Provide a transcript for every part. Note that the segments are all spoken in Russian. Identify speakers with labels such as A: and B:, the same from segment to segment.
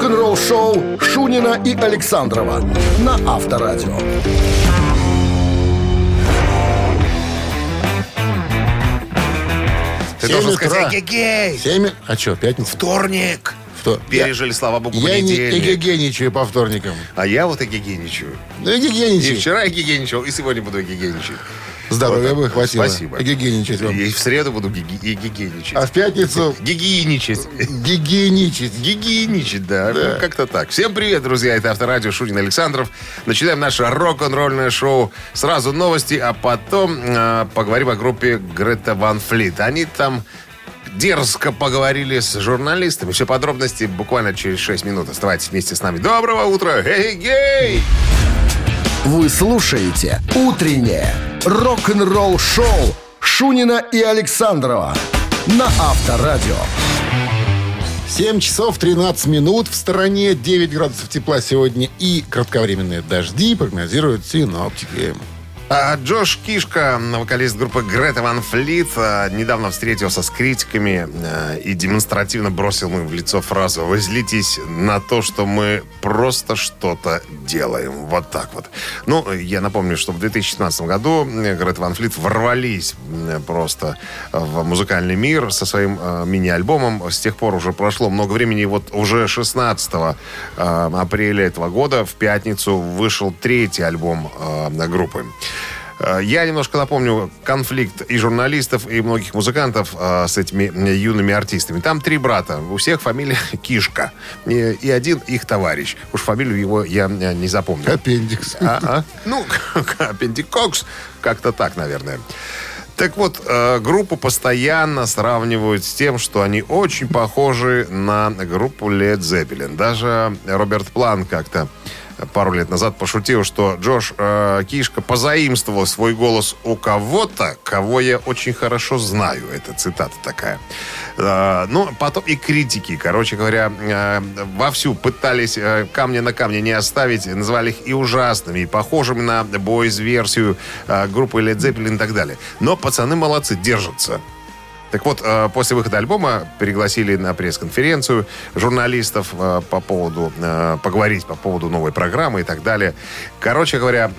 A: Рок-н-ролл-шоу Шунина и Александрова на Авторадио.
B: Ты
C: Семь
B: должен
C: утра.
B: сказать «Эгегей!»
C: Семь... А что, пятница?
B: Вторник.
C: Что?
B: Пережили, слава богу,
C: Я не эгегеничаю по вторникам.
B: А я вот эгегеничаю.
C: Ну,
B: И
C: эгегеничай.
B: вчера эгегеничал, и сегодня буду эгегеничать.
C: Здоровья
B: Вот
C: бы хватило.
B: Спасибо.
C: Эгегеничать вам.
B: И в среду буду гиги- эгегеничать.
C: А в пятницу
B: Гигиеничать.
C: гигиеничать.
B: Гигиеничать, да. Ну, как-то так. Всем привет, друзья. Это Авторадио Шунин Александров. Начинаем наше рок-н-ролльное шоу. Сразу новости, а потом э, поговорим о группе Грета Ван Флит. Они там дерзко поговорили с журналистами. Все подробности буквально через 6 минут. Оставайтесь вместе с нами. Доброго утра! Эй-гей!
A: Вы слушаете «Утреннее рок-н-ролл-шоу» Шунина и Александрова на Авторадио.
C: 7 часов 13 минут. В стороне 9 градусов тепла сегодня и кратковременные дожди прогнозируют синоптики.
B: А Джош Кишка, вокалист группы Грета Ван Флит, а, недавно встретился с критиками а, и демонстративно бросил им в лицо фразу «Вы злитесь на то, что мы просто что-то делаем». Вот так вот. Ну, я напомню, что в 2017 году э, Грета Ван Флит ворвались э, просто в музыкальный мир со своим э, мини-альбомом. С тех пор уже прошло много времени. Вот уже 16 э, апреля этого года в пятницу вышел третий альбом э, группы. Э, Я немножко напомню конфликт и журналистов, и многих музыкантов э, с этими юными артистами. Там три брата. У всех фамилия Кишка. И, один их товарищ. Уж фамилию его я э, не запомню.
C: Аппендикс.
B: А, а? Ну, аппендикокс. Как-то так, наверное. Так вот, группу постоянно сравнивают с тем, что они очень похожи на группу Led Zeppelin. Даже Роберт План как-то пару лет назад пошутил, что Джош э, Кишка позаимствовал свой голос у кого-то, кого я очень хорошо знаю. Это цитата такая. Э, ну, потом и критики, короче говоря, э, вовсю пытались э, камня на камне не оставить, назвали их и ужасными, и похожими на бойз-версию э, группы Led Zeppelin и так далее. Но пацаны молодцы, держатся. Так вот, э, после выхода альбома пригласили на пресс-конференцию журналистов э, по поводу, э, поговорить по поводу новой программы и так далее. Короче говоря,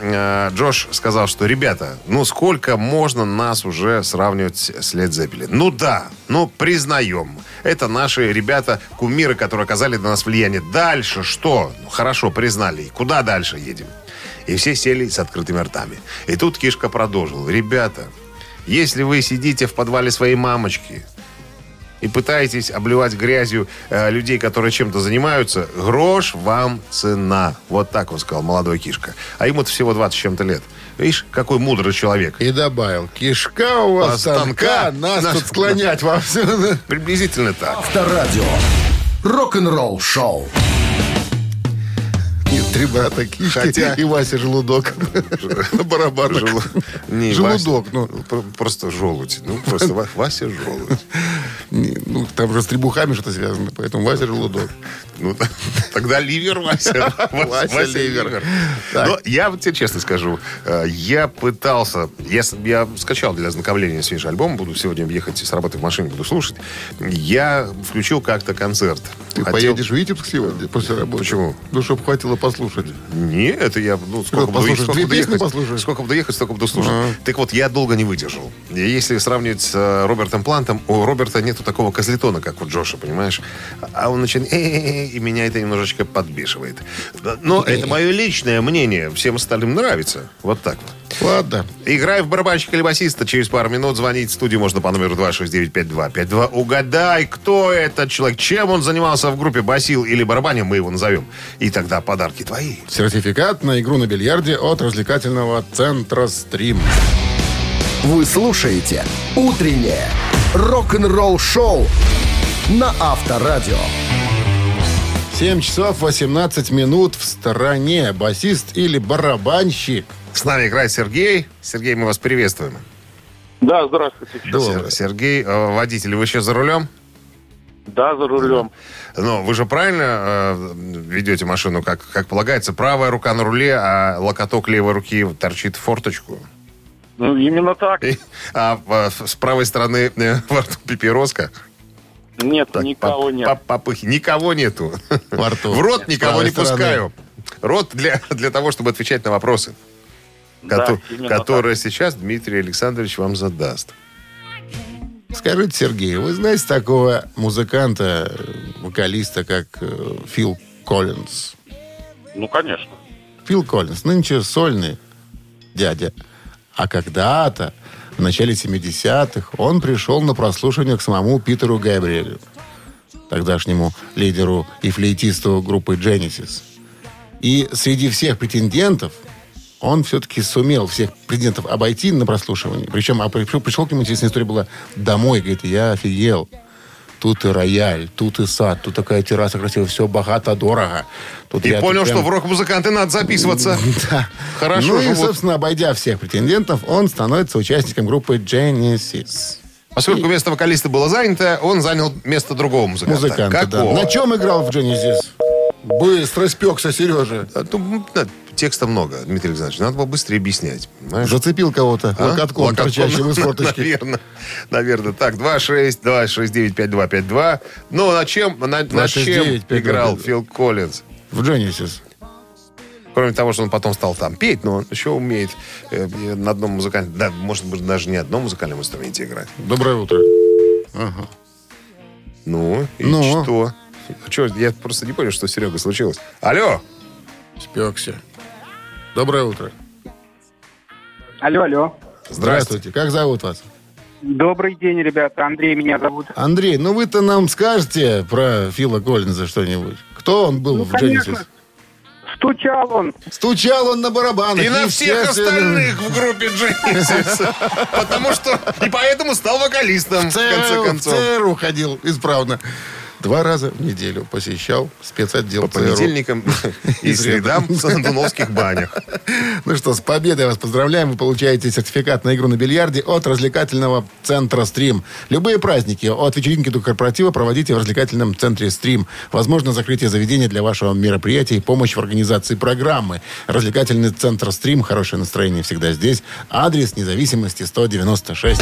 B: Джош сказал, что, ребята, ну сколько можно нас уже сравнивать с Led Zeppelin? Ну да, ну признаем. Это наши ребята, кумиры, которые оказали на нас влияние. Дальше что? Ну, хорошо, признали. Куда дальше едем? И все сели с открытыми ртами. И тут Кишка продолжил. Ребята, если вы сидите в подвале своей мамочки и пытаетесь обливать грязью э, людей, которые чем-то занимаются, грош вам цена. Вот так он сказал молодой Кишка. А ему-то всего 20 с чем-то лет. Видишь, какой мудрый человек.
C: И добавил, кишка у вас станка,
B: станка,
C: нас
B: наш-
C: тут склонять во все.
B: Приблизительно так.
A: Авторадио. Рок-н-ролл-шоу.
C: Нет, три брата кишки
B: Хотя-
C: и Вася желудок. На барабанах.
B: Желу- Не,
C: Желудок,
B: Вася-
C: ну.
B: Про- Просто желудь. Ну, просто Ва- Вася желудь.
C: Не, Ну, там же с требухами что-то связано, поэтому Вася желудок.
B: Ну, тогда ливер, Вася.
C: Вася ливер.
B: Но я вот тебе честно скажу, э, я пытался, я, я скачал для ознакомления свежий альбом, буду сегодня ехать с работы в машине, буду слушать. Я включил как-то концерт.
C: Ты
B: Хотел-
C: поедешь в Витебск сегодня после работы?
B: Почему?
C: Ну, чтобы хватило послушать.
B: Нет, это я, ну, сколько буду,
C: послушаешь?
B: сколько буду ехать,
C: послушаешь?
B: сколько буду ехать, столько буду слушать.
C: Ага.
B: Так вот, я долго не выдержал. Если сравнивать с э, Робертом Плантом, у Роберта нету такого козлетона, как у Джоша, понимаешь? А он начинает, «Э-э-э», и меня это немножечко подбешивает. Но это мое личное мнение. Всем остальным нравится. Вот так вот.
C: Ладно.
B: Играй в барабанщика или басиста. Через пару минут звонить в студию можно по номеру 269-5252. Угадай, кто этот человек, чем он занимался в группе басил или барабанил, мы его назовем. И тогда подарки твои.
C: Сертификат на игру на бильярде от развлекательного центра «Стрим».
A: Вы слушаете «Утреннее рок-н-ролл-шоу» на Авторадио.
C: 7 часов 18 минут в стороне. Басист или барабанщик.
B: С нами играет Сергей. Сергей, мы вас приветствуем.
D: Да, здравствуйте.
C: Доброе.
B: Сер- Сергей, э, водитель, вы сейчас за рулем?
D: Да, за рулем.
B: Но вы же правильно э, ведете машину, как, как полагается? Правая рука на руле, а локоток левой руки торчит в форточку.
D: Ну, именно так.
B: И- а э, с правой стороны э, во рту папироска.
D: Нет,
B: Так,
D: никого нет.
B: поп- попыхи. Никого нету.
C: Во рту.
B: В рот никого не
C: стороны.
B: пускаю. Рот для, для того, чтобы отвечать на вопросы,
D: Да,
B: кото- которые сейчас Дмитрий Александрович вам задаст.
C: Скажите, Сергей, вы знаете такого музыканта, вокалиста, как э, Фил Коллинз?
D: Ну, конечно.
C: Фил Коллинз, нынче сольный дядя. А когда-то, в начале 70-х, он пришел на прослушивание к самому Питеру Габриэлю, тогдашнему лидеру и флейтисту группы Genesis. И среди всех претендентов он все-таки сумел всех претендентов обойти на прослушивании. Причем а пришел, пришел к нему, интересная история была, домой, говорит, я офигел. Тут и рояль, тут и сад, тут такая терраса красивая, все богато, дорого. Тут
B: И понял,
C: прям-
B: что в рок-музыканты надо записываться.
C: да.
B: Хорошо
C: Ну и, собственно, обойдя всех претендентов, он становится участником группы Genesis.
B: Поскольку место вокалиста было занято, он занял место другого музыканта.
C: Музыкант, да. На чем играл в Genesis? Быстро спекся, Сережа.
B: А, ну, да, текста много, Дмитрий Александрович. Надо было быстрее объяснять. понимаешь?
C: Зацепил кого-то
B: А?
C: локотком,
B: Локотком,
C: торчащим из форточки.
B: Наверное. Наверное. Так, 2-6, 2-6-9-5-2-5-2. Ну, на чем, на, на
C: 2-6-9,
B: чем
C: 5-2-5-2.
B: играл Фил Коллинз?
C: В Genesis.
B: Кроме того, что он потом стал там петь, но он еще умеет э, на одном музыкальном, да, может быть, даже не одном музыкальном инструменте играть.
C: Доброе утро. Ага.
B: Ну, и
C: Ну?
B: что? Что, я просто не понял, что с Серегой случилось. Алло!
C: Спекся. Доброе утро.
E: Алло, алло.
C: Здравствуйте. Как зовут вас?
E: Добрый день, ребята. Андрей меня зовут.
C: Андрей, ну вы-то нам скажете про Фила Коллинза что-нибудь. Кто он был
E: Ну,
C: в. Genesis?
E: Стучал он.
C: Стучал он на барабанах.
B: И на всех остальных в группе Genesis. Потому что... И поэтому стал вокалистом, в конце
C: в
B: концов.
C: ЦРУ ходил исправно. Два раза в неделю посещал спецотдел
B: По
C: ЦРУ.
B: понедельникам и средам в Сандуновских банях.
C: Ну что, с победой вас поздравляем. Вы получаете сертификат на игру на бильярде от развлекательного центра «Стрим». Любые праздники от вечеринки до корпоратива проводите в развлекательном центре «Стрим». Возможно, закрытие заведения для вашего мероприятия и помощь в организации программы. Развлекательный центр «Стрим». Хорошее настроение всегда здесь. Адрес независимости 196.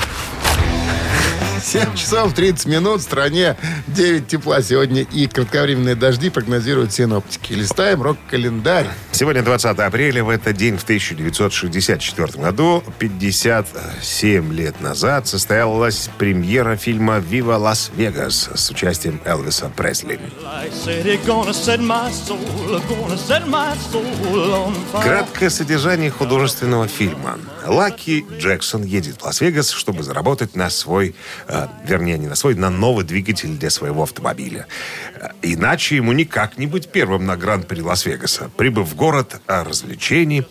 C: 7 часов 30 минут. В стране 9 тепла сегодня и кратковременные дожди прогнозируют синоптики. Листаем рок-календарь.
B: Сегодня 20 апреля. В этот день, в 1964 году, 57 лет назад, состоялась премьера фильма «Вива Лас-Вегас» с участием Элвиса Пресли. Краткое содержание художественного фильма. Лаки Джексон едет в Лас-Вегас, чтобы заработать на свой, э, вернее, не на свой, на новый двигатель для своего автомобиля. Э, Иначе ему никак не быть первым на Гран-при Лас-Вегаса. Прибыв в город развлечений,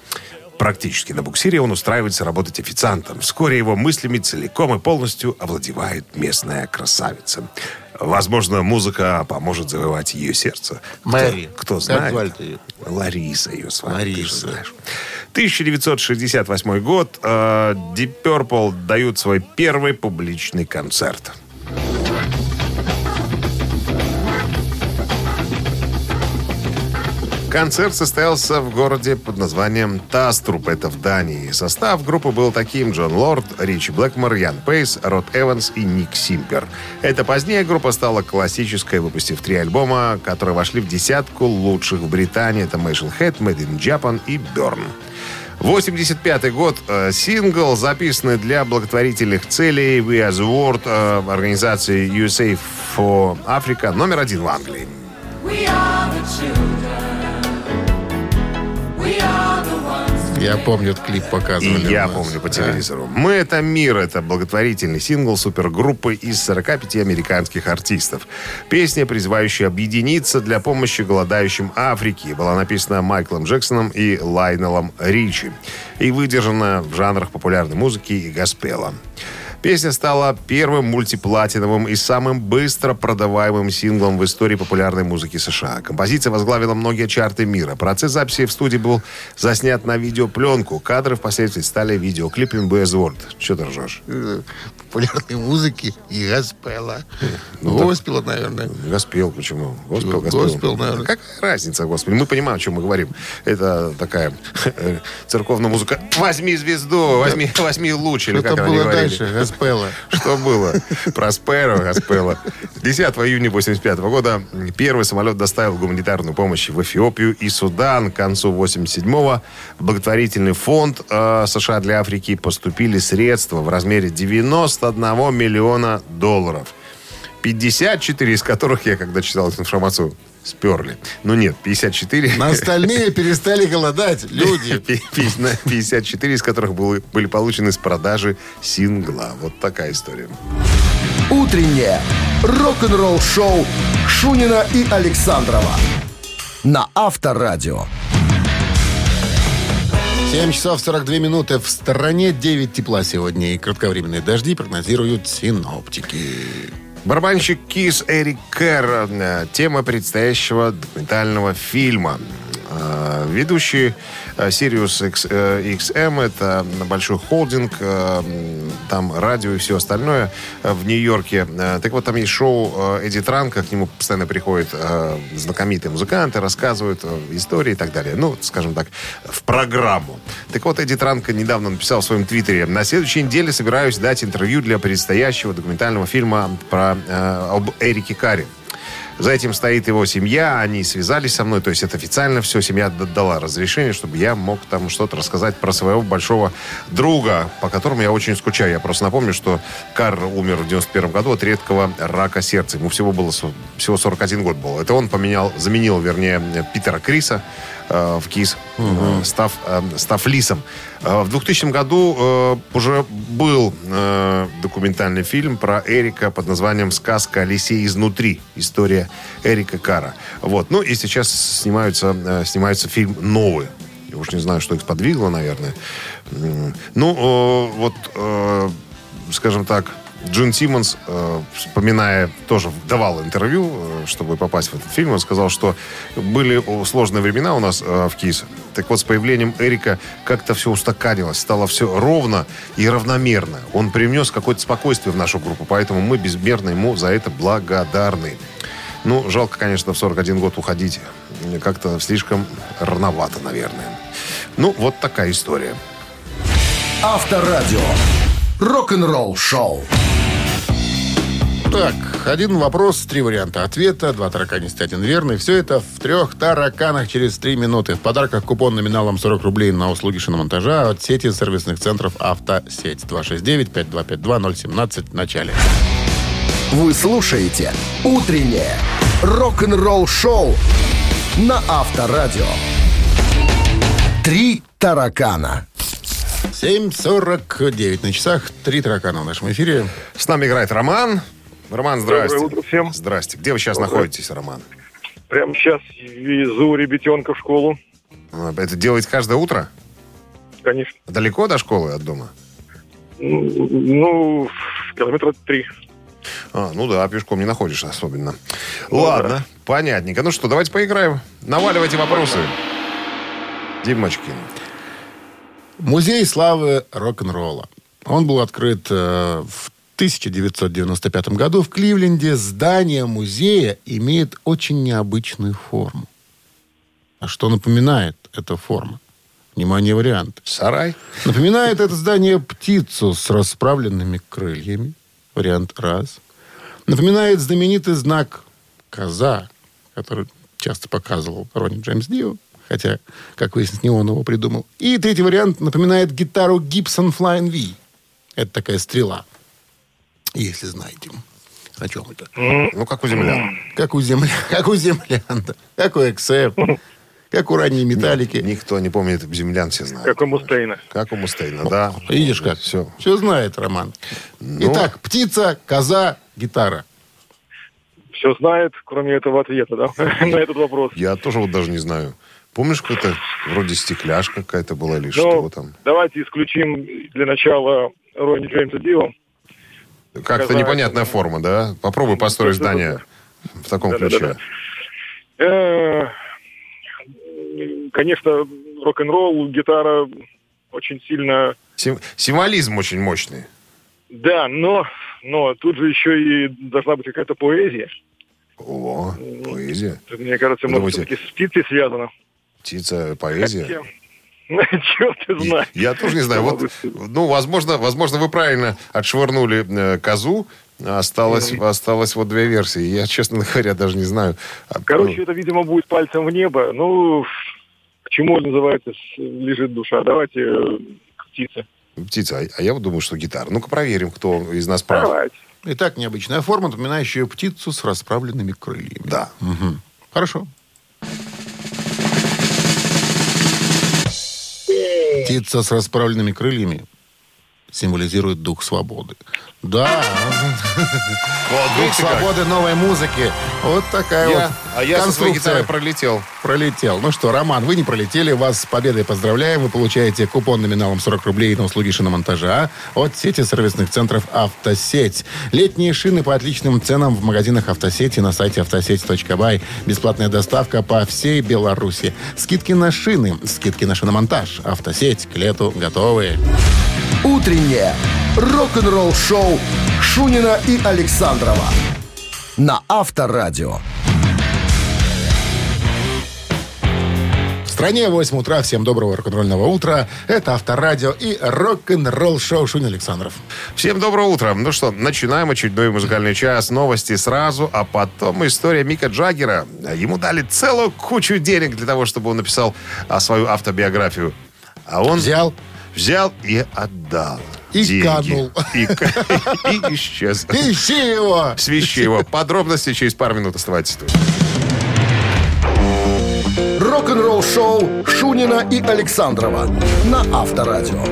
B: практически на буксире, он устраивается работать официантом. Вскоре его мыслями целиком и полностью овладевает местная красавица. Возможно, музыка поможет завоевать ее сердце. Кто-
C: Мэри.
B: Кто,
C: Как
B: знает.
C: звали-то ее?
B: Лариса ее ты же
C: Лариса.
B: знаешь. 1968 год. э, Deep Purple дают свой первый публичный концерт. Концерт состоялся в городе под названием Таструп, это в Дании. Состав группы был таким. Джон Лорд, Ричи Блэкмор, Ян Пейс, Рот Эванс и Ник Симпер. Это позднее группа стала классической, выпустив три альбома, которые вошли в десятку лучших в Британии. Это Machine Head, Made in Japan и Burn. 85 год. э, сингл, записанный для благотворительных целей We As World э, организации USA for Africa, номер один в Англии.
F: We are the children.
C: Я помню, этот клип
B: И
C: показывали.
B: я
C: у нас.
B: помню по
C: Да.
B: телевизору. «Мы — это мир» — это благотворительный сингл супергруппы из 45 американских артистов. Песня, призывающая объединиться для помощи голодающим Африке, была написана Майклом Джексоном и Лайнелом Ричи и выдержана в жанрах популярной музыки и госпела. Песня стала первым мультиплатиновым и самым быстро продаваемым синглом в истории популярной музыки США. Композиция возглавила многие чарты мира. Процесс записи в студии был заснят на видеопленку. Кадры впоследствии стали видеоклипами Buzzword. Что ты ржешь?
C: Э, Популярной музыки и госпела.
B: Ну,
C: Госпела, наверное.
B: Госпел, почему? Госпел,
C: Ну,
B: госпел.
C: госпел, наверное.
B: Какая разница, господи? Мы понимаем, о чем мы говорим. Это такая э, церковная музыка. Возьми звезду, возьми, возьми луч, или как они
C: было
B: говорили.
C: Госпела.
B: Что было? Просперо, Госпело. 10 июня 85 года первый самолет доставил гуманитарную помощь в Эфиопию и Судан. К концу 87-го в благотворительный фонд э, США для Африки поступили средства в размере 91 миллиона долларов. 54 из которых я, когда читал эту информацию, сперли. Ну нет, 54.
C: На остальные перестали голодать люди.
B: Пи- пи- на 54 из которых были, были получены с продажи сингла. Вот такая история.
A: Утреннее рок-н-ролл-шоу Шунина и Александрова на Авторадио.
C: 7 часов 42 минуты. В стороне 9 тепла сегодня. И кратковременные дожди прогнозируют синоптики.
B: Барабанщик Кис Эрик Керр. э, Тема предстоящего документального фильма. Э, Ведущий э, Sirius X- э, XM, это большой холдинг, там радио и все остальное в Нью-Йорке. Так вот, там есть шоу Эдди Транка, к нему постоянно приходят знаменитые музыканты, рассказывают истории и так далее. Ну, скажем так, в программу. Так вот, Эдди Транка недавно написал в своем твиттере, на следующей неделе собираюсь дать интервью для предстоящего документального фильма про, об Эрике Карри. За этим стоит его семья, они связались со мной, то есть это официально все, семья дала разрешение, чтобы я мог там что-то рассказать про своего большого друга, по которому я очень скучаю. Я просто напомню, что Карр умер в 91 году от редкого рака сердца. Ему всего было всего 41 год был. Это он поменял, заменил, вернее, Питера Криса в КИС, э, став, э, став Лисом. Э, в 2000 году э, уже был э, документальный фильм про Эрика под названием «Сказка о лисе изнутри». История Эрика Кара. Вот. Ну и сейчас снимаются, э, снимается фильм новый. Я уж не знаю, что их подвигло, наверное. Ну, э, вот, э, скажем так, Джин Симмонс, э, вспоминая, тоже давал интервью, э, чтобы попасть в этот фильм, он сказал, что были сложные времена у нас э, в КИС. Так вот, с появлением Эрика как-то все устаканилось, стало все ровно и равномерно. Он привнес какое-то спокойствие в нашу группу, поэтому мы безмерно ему за это благодарны. Ну, жалко, конечно, в 41 год уходить. Как-то слишком рановато, наверное. Ну, вот такая история.
A: Авторадио. Рок-н-ролл-шоу.
C: Так, один вопрос, три варианта ответа, два тараканиста, один верный. Все это в трех тараканах через три минуты. В подарках купон номиналом 40 рублей на услуги шиномонтажа от сети сервисных центров «Автосеть». 269-5252-017 в начале.
A: Вы слушаете «Утреннее рок-н-ролл-шоу» на Авторадио. Три таракана.
C: 7.49 на часах. Три таракана в нашем эфире.
B: С нами играет Роман. Роман, здрасте.
G: Доброе утро всем.
B: Здрасте. Где вы сейчас находитесь, Роман?
G: Прямо сейчас везу ребятенка в школу.
B: А, Это делаете каждое утро?
G: Конечно.
B: Далеко до школы от дома?
G: Ну, километра три.
B: А, ну да, пешком не находишь особенно. Ладно, понятненько. Ну что, давайте поиграем. Наваливайте вопросы. Димочкин.
C: Музей славы рок-н-ролла. Он был открыт э, в 1995 году в Кливленде. Здание музея имеет очень необычную форму. А что напоминает эта форма? Внимание, вариант.
B: Сарай.
C: Напоминает это здание птицу с расправленными крыльями. Вариант раз. Напоминает знаменитый знак коза, который часто показывал Ронни Джеймс Дио, хотя, как выяснилось, не он его придумал. И третий вариант напоминает гитару Gibson Flying V. Это такая стрела, если знаете. О чем это?
B: Ну, как у землян.
C: Как у земля, как у землян, да. как у XF, как у ранней металлики.
B: Никто не помнит, землян все знают.
G: Как у Мустейна.
B: Как у Мустейна, да.
C: Видишь как?
B: Все.
C: Все знает Роман.
B: Ну.
C: Итак, птица, коза, гитара.
G: Все знает, кроме этого ответа, да, на этот вопрос.
B: Я тоже вот даже не знаю. Помнишь, какой-то вроде стекляшка какая-то была или что
G: Ну,
B: там?
G: давайте исключим для начала Ронни Джеймса Дио.
B: Как-то непонятная
G: ну,
B: форма, да? Попробуй построить
G: что-то
B: здание в таком ключе.
G: Э, Конечно, рок-н-ролл, гитара очень сильно...
B: Сим- Символизм очень мощный.
G: Да, но, но тут же еще и должна быть какая-то поэзия.
B: О, поэзия.
G: Мне кажется, может, все-таки с птицей связано.
B: Птица, поэзия.
G: Хотя, Черт ты знаешь.
B: Я тоже не знаю. Вот, ну, возможно, возможно, вы правильно отшвырнули э, козу. Осталось, осталось вот две версии. Я, честно говоря, даже не знаю.
G: Короче, это, видимо, будет пальцем в небо. Ну, к чему называется лежит душа? Давайте э, к птице.
B: ну, птица. А- я вот думаю, что гитара. Ну-ка проверим, кто из нас прав.
G: Давайте.
C: Итак, необычная форма, напоминающая птицу с расправленными крыльями.
B: Да.
C: Мгм. Хорошо. Птица с расправленными крыльями символизирует дух свободы. Да,
B: Вот,
C: дух свободы новой музыки. Вот такая
B: Я-
C: вот
B: а я со своей гитарой пролетел.
C: пролетел. Ну что, Роман, вы не пролетели. Вас с победой поздравляем. Вы получаете купон номиналом 40 рублей на услуги шиномонтажа от сети сервисных центров «Автосеть». Летние шины по отличным ценам в магазинах «Автосети» на сайте автосеть.бай. Бесплатная доставка по всей Беларуси. Скидки на шины, скидки на шиномонтаж. «Автосеть» к лету готовы.
A: Утреннее рок-н-ролл-шоу Шунина и Александрова на Авторадио.
C: В стране 8 утра. Всем доброго рок-н-ролльного утра. Это Авторадио и рок-н-ролл шоу Шунин Александров.
B: Всем доброго утра. Ну что, начинаем очередной музыкальный час. Новости сразу, а потом история Мика Джаггера. Ему дали целую кучу денег для того, чтобы он написал а, свою автобиографию. А он
C: Взял
B: взял и отдал.
C: И
B: деньги.
C: канул.
B: И, и исчез.
C: Ищи его!
B: Свищи его. Подробности через пару минут оставайтесь тут.
A: Рок-н-ролл-шоу Шунина и Александрова на Авторадио.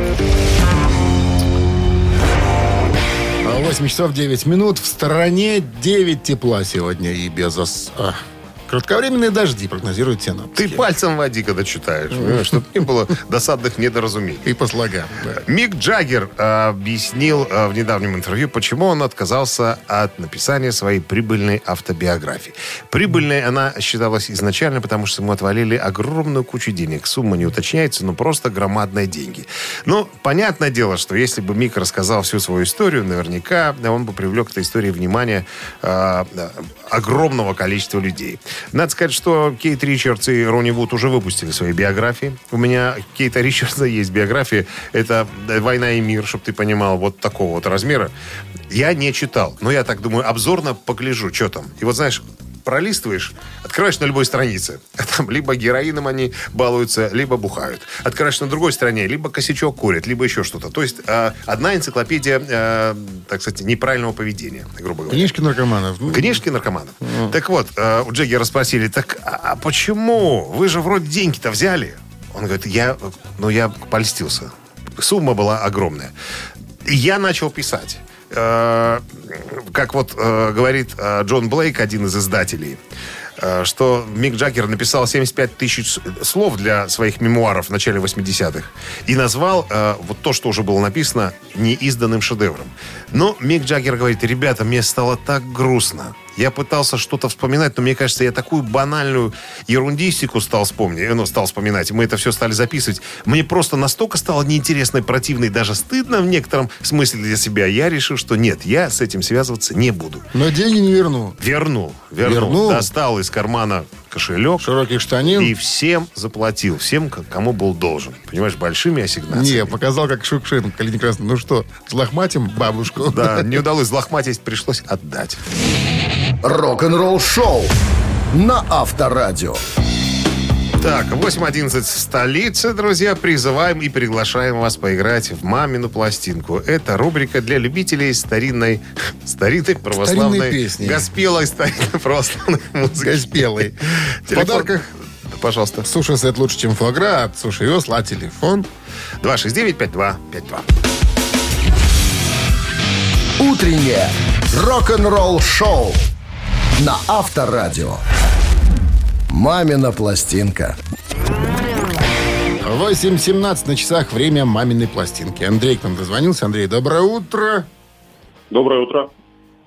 C: 8 часов 9 минут. В стороне 9 тепла сегодня и без ос... Кратковременные дожди прогнозируют синоптики.
B: Ты пальцем води, когда читаешь, чтобы не было досадных недоразумений.
C: И по слогам. да.
B: Мик Джаггер э, объяснил э, в недавнем интервью, почему он отказался от написания своей прибыльной автобиографии. Прибыльной она считалась изначально, потому что ему отвалили огромную кучу денег. Сумма не уточняется, но просто громадные деньги. Ну, понятное дело, что если бы Мик рассказал всю свою историю, наверняка он бы привлек к этой истории внимание э, огромного количества людей. Надо сказать, что Кейт Ричардс и Ронни Вуд уже выпустили свои биографии. У меня Кейта Ричардса есть биография. Это «Война и мир», чтобы ты понимал, вот такого вот размера. Я не читал, но я так думаю, обзорно погляжу, что там. И вот знаешь, пролистываешь, открываешь на любой странице. А Там либо героином они балуются, либо бухают. Открываешь на другой стороне, либо косячок курят, либо еще что-то. То есть э, одна энциклопедия, э, так сказать, неправильного поведения, грубо говоря.
C: Книжки наркоманов. Ну,
B: Книжки наркоманов. Так вот, э, у Джеггера спросили, так а, а почему? Вы же вроде деньги-то взяли. Он говорит, я, ну, я польстился. Сумма была огромная. И я начал писать. Э, как вот э, говорит э, Джон Блейк, один из издателей, что Мик Джаггер написал 75 тысяч слов для своих мемуаров в начале 80-х и назвал э, вот то, что уже было написано, неизданным шедевром. Но Мик Джаггер говорит, ребята, мне стало так грустно. Я пытался что-то вспоминать, но мне кажется, я такую банальную ерундистику стал вспомнить, ну, стал вспоминать. Мы это все стали записывать. Мне просто настолько стало неинтересно и противно, и даже стыдно в некотором смысле для себя. Я решил, что нет, я с этим связываться не буду.
C: Но деньги не верну.
B: Вернул, вернул.
C: Вернул?
B: Достал из кармана кошелек
C: Широких штанин.
B: и всем заплатил. Всем, кому был должен. Понимаешь, большими ассигнациями.
C: Не, показал, как Шукшин, Калиний Красный. Ну что, взлохматим бабушку?
B: Да, не удалось взлохматить, пришлось отдать.
A: Рок-н-ролл-шоу на Авторадио.
B: Так, 8.11 в столице, друзья. Призываем и приглашаем вас поиграть в «Мамину пластинку». Это рубрика для любителей старинной, старинной православной...
C: Песни.
B: Госпелой старинной православной музыки.
C: Госпелый. В подарках
B: Да, Пожалуйста.
C: суши-сет лучше, чем фуагра от Суши Весла. Телефон
B: 269-5252.
A: Утреннее рок-н-ролл-шоу на Авторадио. «Мамина пластинка».
C: 8.17 на часах. Время маминой пластинки. Андрей к нам дозвонился. Андрей, доброе утро.
D: Доброе утро.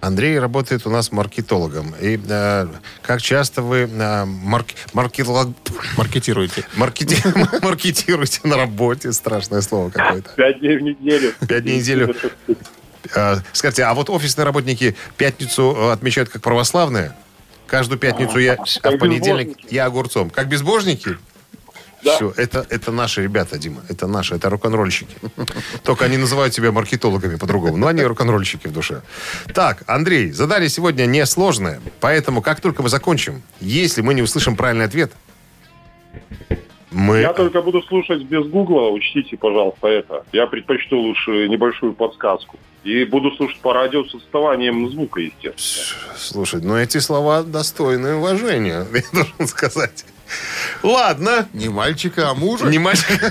B: Андрей работает у нас маркетологом. И э, как часто вы э, марк- маркетолог-
C: Маркетируйте.
B: маркети- маркетируете на работе? Страшное слово какое-то.
D: Пять дней в неделю.
B: Пять дней в неделю. Э, Скажите, а вот офисные работники пятницу э, отмечают как православные? Каждую пятницу я, а в понедельник я огурцом. Как безбожники?
D: Да.
B: Все, это, это наши ребята, Дима. Это наши, это рок-н-ролльщики. Только они называют себя маркетологами по-другому. Но они рок-н-ролльщики в душе. Так, Андрей, задали сегодня несложное. Поэтому, как только мы закончим, если мы не услышим правильный ответ, мы...
D: Я только буду слушать без гугла, учтите, пожалуйста, это. Я предпочту лучше небольшую подсказку. И буду слушать по радио с отставанием звука, естественно.
B: Слушай, ну эти слова достойны уважения, я должен сказать. Ладно.
C: Не мальчика, а мужа.
B: Не мальчик.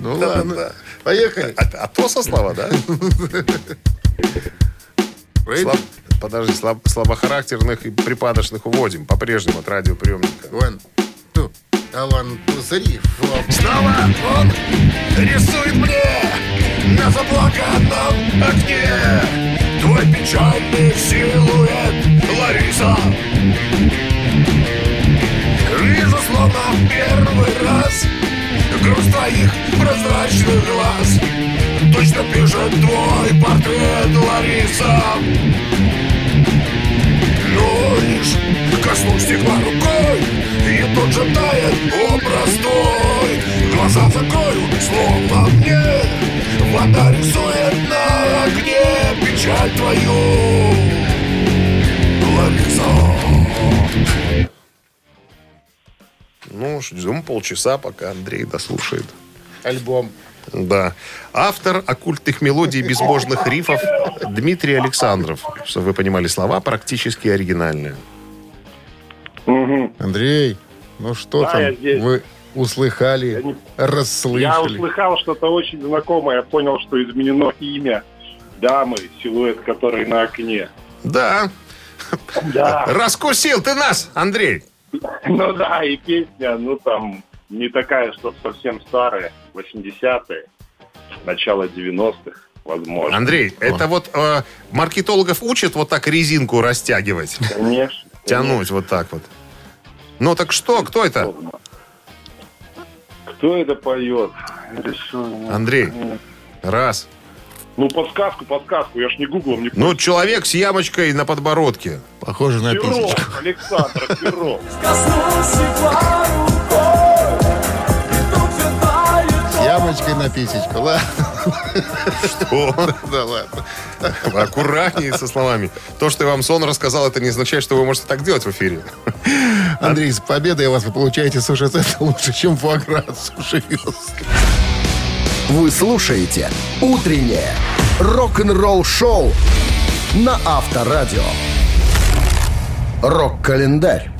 C: Ну ладно. Поехали.
B: А, а то со слова, да? Слаб- Подожди, слаб- слабохарактерных и припадочных уводим по-прежнему от радиоприемника.
C: А three, four.
A: Снова он рисует мне на заплаканном окне. Твой печальный силуэт, Лариса. Вижу словно первый раз Груз твоих прозрачных глаз. Точно пишет твой портрет, Лариса. Но лишь коснусь стекла рукой И тут же тает образ твой Глаза закрою, словно мне Вода рисует на огне Печаль твою Лариса
B: Ну, ждем полчаса, пока Андрей дослушает.
C: Альбом.
B: Да. Автор оккультных мелодий безбожных рифов Дмитрий Александров. Чтобы вы понимали, слова практически оригинальные.
C: Андрей, ну что
D: Да,
C: там
D: я здесь.
C: вы услыхали,
D: Я не-
C: расслышали?
D: Я услыхал что-то очень знакомое. Я понял, что изменено имя дамы, силуэт которой на окне.
B: Да.
D: Да.
B: Раскусил ты нас, Андрей.
D: Ну да, и песня, ну там, не такая, что совсем старая, 80-е, начало 90-х, возможно.
B: Андрей, это вот э, маркетологов учат вот так резинку растягивать,
D: Конечно.
B: Тянуть вот так вот. Ну так что, кто это?
D: Кто это поет?
B: Андрей. Раз.
D: Ну, подсказку, подсказку, я ж не гуглом, не
B: Ну, человек с ямочкой на подбородке.
C: Похоже на.
D: Перов, Александр Перов.
C: Ямочкой на писечку. Ладно.
B: Что?
C: Да ладно.
B: Аккуратнее со словами. То, что я вам сон рассказал, это не означает, что вы можете так делать в эфире.
C: Андрей, с победой вас вы получаете суши-сет лучше, чем фуагра суши
A: Вы слушаете «Утреннее рок-н-ролл-шоу» на Авторадио. Рок-календарь.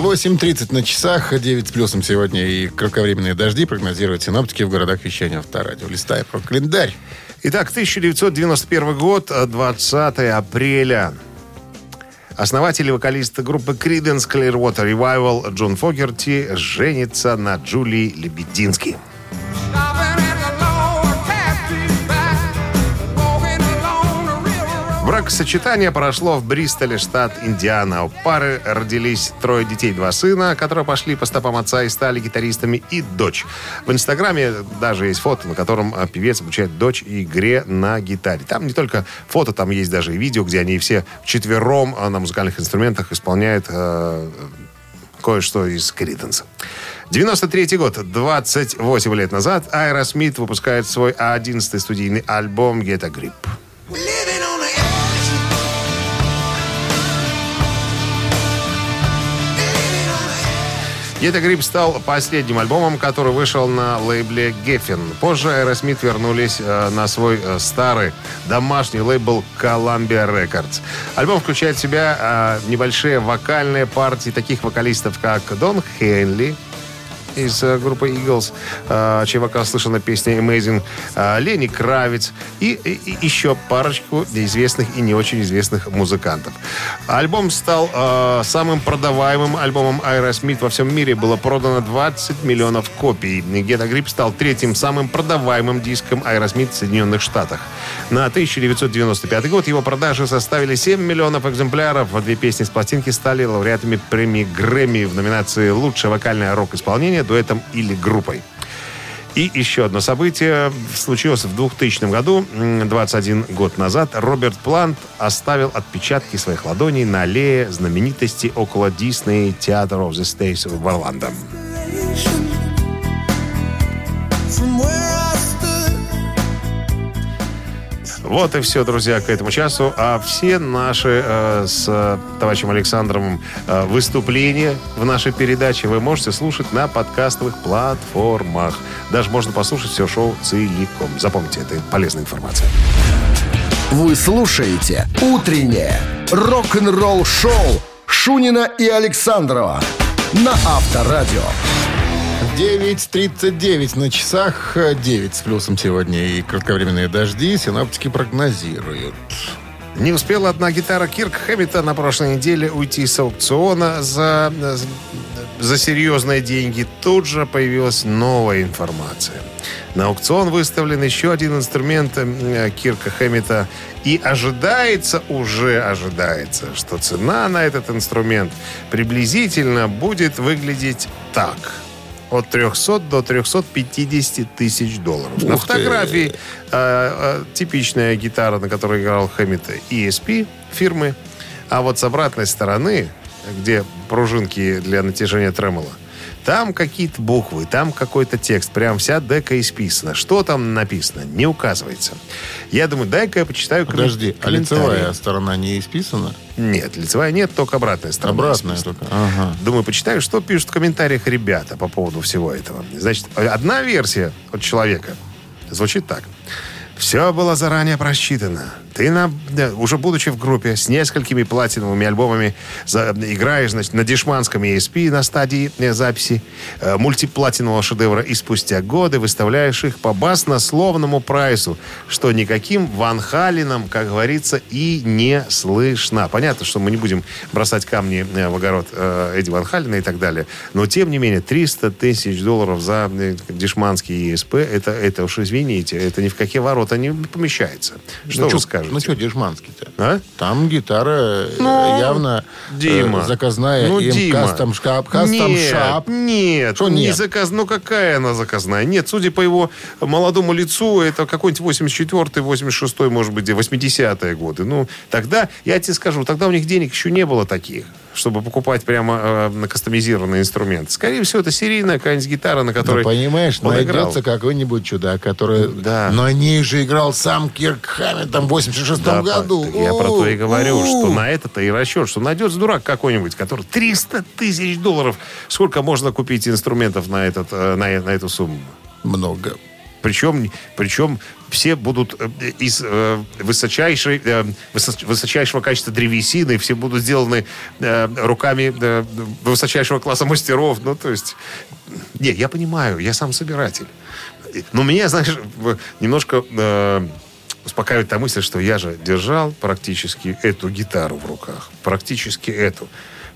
C: 8.30 на часах, 9 с плюсом сегодня и кратковременные дожди прогнозируют синоптики в городах вещания Авторадио. Листаем про календарь.
B: Итак, 1991 год, 20 апреля. Основатель и вокалист группы Creedence Clearwater Revival Джон Фогерти женится на Джулии Лебедински. Бракосочетание прошло в Бристоле, штат Индиана. У пары родились трое детей, два сына, которые пошли по стопам отца и стали гитаристами, и дочь. В Инстаграме даже есть фото, на котором а, певец обучает дочь игре на гитаре. Там не только фото, там есть даже и видео, где они все вчетвером а, на музыкальных инструментах исполняют э, кое-что из Криденса. 93 год, 28 лет назад, Айра Смит выпускает свой 11-й студийный альбом «Get a Grip». Get a Grip стал последним альбомом, который вышел на лейбле Geffen. Позже Aerosmith вернулись э, на свой э, старый домашний лейбл Columbia Records. Альбом включает в себя э, небольшие вокальные партии таких вокалистов, как Дон Хенли, из э, группы Eagles, э, слышал на песне Amazing, э, Лени Кравец и, и- и еще парочку известных и не очень известных музыкантов. Альбом стал э, самым продаваемым альбомом Aerosmith во всем мире. Было продано 20 миллионов копий. A Grip стал третьим самым продаваемым диском Aerosmith в Соединенных Штатах. На 1995 год его продажи составили 7 миллионов экземпляров. Две песни с пластинки стали лауреатами премии Грэмми в номинации «Лучшее вокальное рок-исполнение дуэтом или группой». И еще одно событие случилось в 2000 году, м, 21 год назад. Роберт Плант оставил отпечатки своих ладоней на аллее знаменитости около Дисней Theater of the States в Орландо. Вот и все, друзья, к этому часу. А все наши э, с э, товарищем Александром э, выступления в нашей передаче вы можете слушать на подкастовых платформах. Даже можно послушать все шоу целиком. Запомните, это полезная информация.
H: Вы слушаете «Утреннее рок-н-ролл-шоу» Шунина и Александрова на Авторадио.
C: 9.39 на часах, э, 9 с плюсом сегодня и кратковременные дожди синоптики прогнозируют.
B: Не успела одна гитара Кирк Хэммита на прошлой неделе уйти с аукциона за, за серьезные деньги. Тут же появилась новая информация. На аукцион выставлен еще один инструмент э, Кирка Хэммита. И ожидается, уже ожидается, что цена на этот инструмент приблизительно будет выглядеть так. От 300 до 350 тысяч долларов. На
C: Ух ты.
B: фотографии э, э, типичная гитара, на которой играл Хэммит, ESP фирмы. А вот с обратной стороны, где пружинки для натяжения тремола, там какие-то буквы, там какой-то текст. Прям вся дека исписана. Что там написано, не указывается. Я думаю, дай-ка я почитаю
C: Подожди, а лицевая сторона не исписана?
B: Нет, лицевая нет, только обратная сторона.
C: Обратная
B: исписана.
C: только. Ага.
B: Думаю, почитаю, что пишут в комментариях ребята по поводу всего этого. Значит, одна версия от человека звучит так. Все было заранее просчитано. Ты, на, уже будучи в группе с несколькими платиновыми альбомами, за- играешь значит, на дешманском ESP на стадии э, записи э, мультиплатинового шедевра, и спустя годы выставляешь их по баснословному прайсу, что никаким Ван Халином, как говорится, и не слышно. Понятно, что мы не будем бросать камни э, в огород э, Эдди Ван Халина и так далее, но тем не менее 300 тысяч долларов за э, дешманский ESP, это, это уж извините, это ни в какие ворота не помещается. Что
C: ну,
B: вы
C: чё-
B: скажете?
C: Ну что, Дешманский-то?
B: А?
C: Там гитара э,
B: Ну,
C: явно
B: Дима.
C: э, заказная.
B: Ну,
C: им
B: Дима.
C: кастом шкаф, кастом
B: нет,
C: шап.
B: Нет,
C: Что
B: не
C: нет?
B: заказ... Ну, какая она заказная? Нет, судя по его молодому лицу, это какой-нибудь 84-й, 86-й, может быть, 80-е годы. Ну, тогда, я тебе скажу, тогда у них денег еще не было таких, чтобы покупать прямо э, на кастомизированный инструмент. Скорее всего, это серийная какая-нибудь гитара, на которой
C: Ну, понимаешь,
B: он
C: найдется какой-нибудь чудак, который...
B: Да.
C: На ней же играл сам Кирк там в 86
B: Да,
C: году.
B: Я про то и говорю, что на это-то и расчет, что найдется дурак какой-нибудь, который 300 тысяч долларов. Сколько можно купить инструментов на, этот, э, на, на эту сумму?
C: Много.
B: Причем, причем все будут э, из э, высочайшей, э, высо- высочайшего качества древесины, все будут сделаны руками высочайшего класса мастеров. Ну, то есть... Не, я понимаю, я сам собиратель. Но меня, знаешь, немножко успокаивает та мысль, что я же держал практически эту гитару в руках. Практически эту.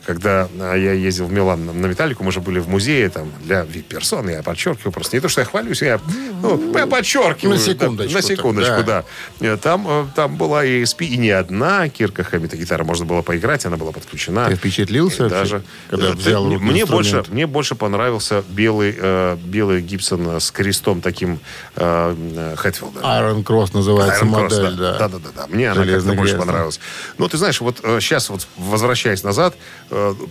B: Когда а, я ездил в Милан на, Металлику, мы же были в музее там для вип-персон, я подчеркиваю просто. Не то, что я хвалюсь, я, ну, я подчеркиваю.
C: На секундочку
B: Да, на секундочку,
C: так,
B: да. Э, Там, э, там была и ESP, и не одна Кирка Хэммита гитара. Можно было поиграть, она была подключена.
C: Ты впечатлился вообще, когда
B: Э,
C: взял
B: ты-
C: руки
B: мне
C: инструмент?
B: больше, мне больше понравился белый, э, белый Гибсон с крестом таким э, Хэтфилда.
C: Iron Cross называется
B: Iron
C: модель, да.
B: да. Да, да, да. Мне она как-то
C: Железный
B: больше
C: да.
B: понравилась. Ну, ты знаешь, вот сейчас, вот возвращаясь назад,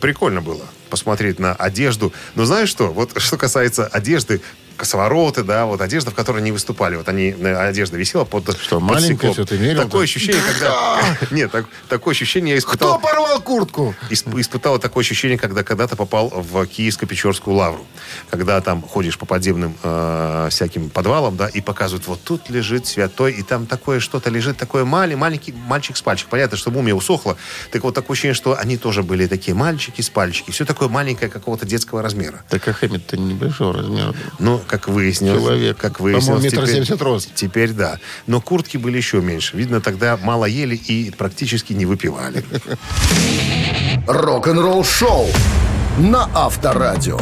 B: прикольно было посмотреть на одежду. Но знаешь что? Вот что касается одежды, косовороты, да, вот одежда, в которой они выступали. Вот они, э, одежда висела под
C: Что,
B: под
C: маленькое
B: стеклом.
C: всё ты мерил,
B: Такое
C: да?
B: ощущение, когда... Нет, так- такое ощущение я
C: Кто
B: испытал...
C: порвал куртку?
B: Исп- испытал такое ощущение, когда когда-то попал в Киевско-Печорскую лавру. Когда там ходишь по подземным э, всяким подвалам, да, и показывают, вот тут лежит святой, и там такое что-то лежит, такое маленький, маленький мальчик с пальчик. Понятно, что мумия усохла. Так вот, такое ощущение, что они тоже были такие мальчики с пальчики. Все такое маленькое, какого-то детского размера.
C: Так а Хэммит-то небольшого размера.
B: Ну, как выяснилось...
C: Человек.
B: Как выяснилось,
C: По-моему, метр
B: теперь-
C: семьдесят рост.
B: Теперь да. Но куртки были еще меньше. Видно, тогда мало ели и практически не выпивали.
H: Рок-н-ролл шоу на Авторадио.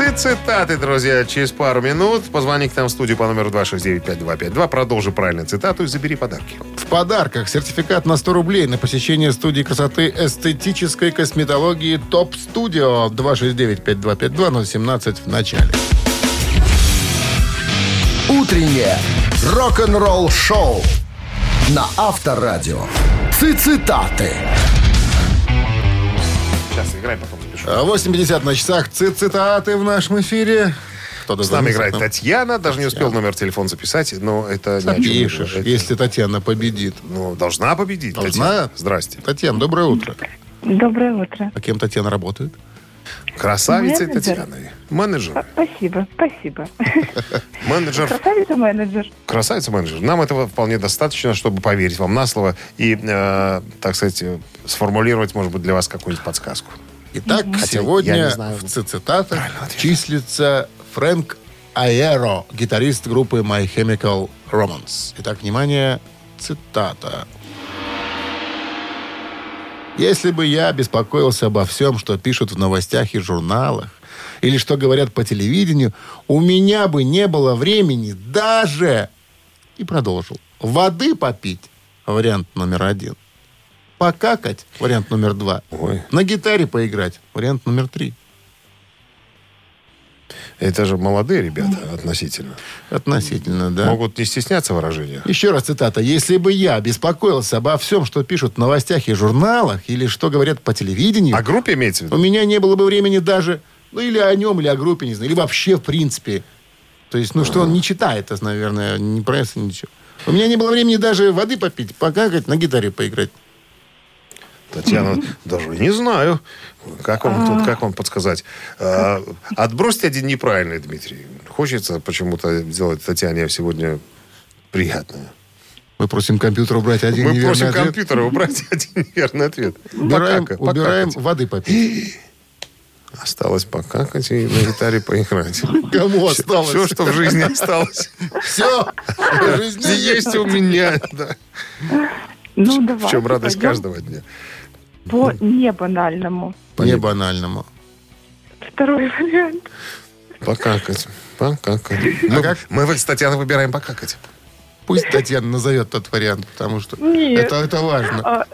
B: Ци- Цитаты, друзья, через пару минут. Позвони к нам в студию по номеру 269-5252. Продолжи правильно цитату и забери подарки.
C: В подарках сертификат на 100 рублей на посещение студии красоты эстетической косметологии ТОП Студио 269-5252-017 в начале.
H: Утреннее рок-н-ролл шоу на Авторадио. Цитаты.
B: Сейчас играй, потом
C: 8.50 на часах. Ци- Цитаты в нашем эфире. Кто-то
B: С нами играет
C: нам.
B: Татьяна. Даже не успел номер телефона записать, но это чем не
C: Запишешь,
B: говорит.
C: если Татьяна победит.
B: Ну, должна победить.
C: Должна?
B: Татьяна. Здрасте.
C: Татьяна, доброе утро.
I: Доброе утро.
C: А кем Татьяна работает?
B: Красавица
I: Менеджер.
B: Татьяна. Менеджер.
I: Спасибо, спасибо.
B: Менеджер.
I: Красавица менеджер.
B: Красавица менеджер. Нам этого вполне достаточно, чтобы поверить вам на слово и, э, так сказать, э, сформулировать, может быть, для вас какую-нибудь подсказку.
C: Итак,
B: я
C: сегодня в цитатах числится Фрэнк Аэро, гитарист группы My Chemical Romance. Итак, внимание, цитата. Если бы я беспокоился обо всем, что пишут в новостях и журналах, или что говорят по телевидению, у меня бы не было времени даже, и продолжил, воды попить, вариант номер один, покакать, вариант номер два,
B: Ой.
C: на гитаре поиграть, вариант номер три.
B: Это же молодые ребята относительно.
C: Относительно, да.
B: Могут не стесняться выражения.
C: Еще раз цитата. «Если бы я беспокоился обо всем, что пишут в новостях и журналах, или что говорят по телевидению,
B: О группе имеется в
C: у
B: виду?
C: меня не было бы времени даже, ну, или о нем, или о группе, не знаю, или вообще, в принципе. То есть, ну, что он не читает, это, наверное, не пресса, ничего. У меня не было времени даже воды попить, покакать, на гитаре поиграть.
B: Татьяна, даже не знаю. Как вам, тут, как вам подсказать? А, отбросьте один неправильный, Дмитрий. Хочется почему-то сделать Татьяне сегодня приятное.
C: Мы просим компьютер убрать один
B: Мы
C: неверный
B: просим
C: ответ.
B: компьютера убрать один неверный ответ.
C: Убираем,
B: Покака-
C: убираем воды попить.
B: Осталось покакать и на гитаре поиграть.
C: Кому осталось?
B: Все, что в жизни осталось.
C: Все. Жизнь
B: Есть у меня. да.
I: Ну, давай.
B: В чем радость каждого дня.
I: По небанальному.
C: Не банальному.
I: Второй вариант.
B: Покакать. Покакать. Мы,
C: как?
B: мы с Татьяной выбираем покакать.
C: Пусть Татьяна назовет тот вариант, потому что
I: Нет.
C: это, это важно.
I: А,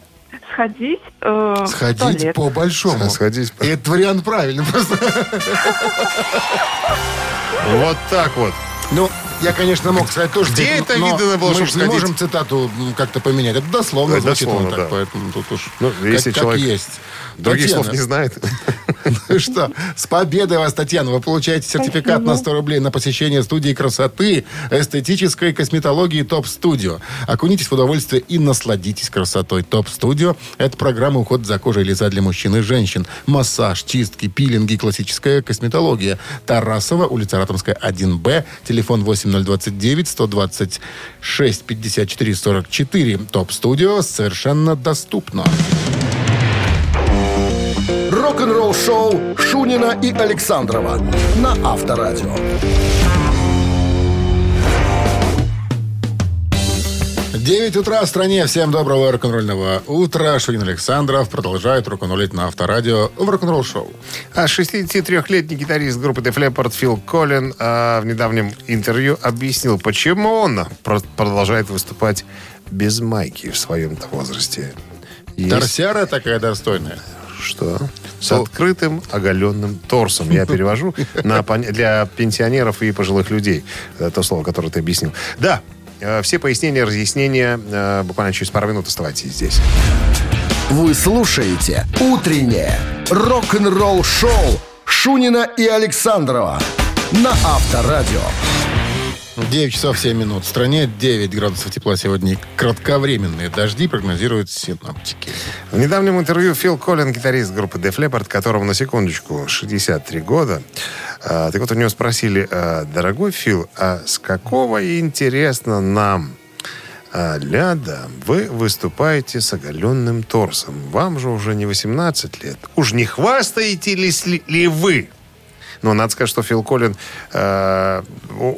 I: сходить э,
C: Сходить по большому.
B: Сходить по-
C: И этот вариант правильный просто.
B: Вот так вот.
C: Ну, я, конечно, мог сказать тоже.
B: Где это
C: но
B: видно было,
C: Мы
B: чтоб
C: же не
B: сходить?
C: можем цитату как-то поменять. Это дословно
B: Это
C: звучит
B: дословно,
C: вот так,
B: да.
C: поэтому тут уж
B: Ну,
C: как,
B: если
C: как
B: человек
C: есть.
B: Других
C: Татьяна,
B: слов не знает.
C: Ну что, с победой вас, Татьяна. Вы получаете сертификат на 100 рублей на посещение студии красоты эстетической косметологии ТОП Студио. Окунитесь в удовольствие и насладитесь красотой. ТОП Студио – это программа уход за кожей лица для мужчин и женщин. Массаж, чистки, пилинги, классическая косметология. Тарасова, улица Ратомская, 1Б. Телефон 8029 126 54 44. ТОП Студио совершенно доступно.
H: Рок-н-ролл шоу Шунина и Александрова на Авторадио.
C: 9 утра в стране. Всем доброго рок-н-ролльного утра. Шунин Александров продолжает рок-н-роллить на авторадио в рок-н-ролл шоу.
B: А 63-летний гитарист группы Def Leppard Фил Коллин а, в недавнем интервью объяснил, почему он про- продолжает выступать без майки в своем-то возрасте. Есть
C: Торсяра такая достойная.
B: что? С открытым оголенным торсом. Я перевожу на, для пенсионеров и пожилых людей. Это то слово, которое ты объяснил. Да, все пояснения, разъяснения э, буквально через пару минут оставайтесь здесь.
H: Вы слушаете «Утреннее рок-н-ролл шоу» Шунина и Александрова на Авторадио.
C: 9 часов 7 минут. В стране 9 градусов тепла сегодня. Кратковременные дожди прогнозируют синоптики.
B: В недавнем интервью Фил Коллин, гитарист группы Def Leppard, которому на секундочку 63 года, а, так вот у него спросили, а, дорогой Фил, а с какого, интересно, нам а, ляда вы выступаете с оголенным торсом? Вам же уже не 18 лет. Уж не хвастаете ли, ли вы? Но надо сказать, что Фил Коллин э,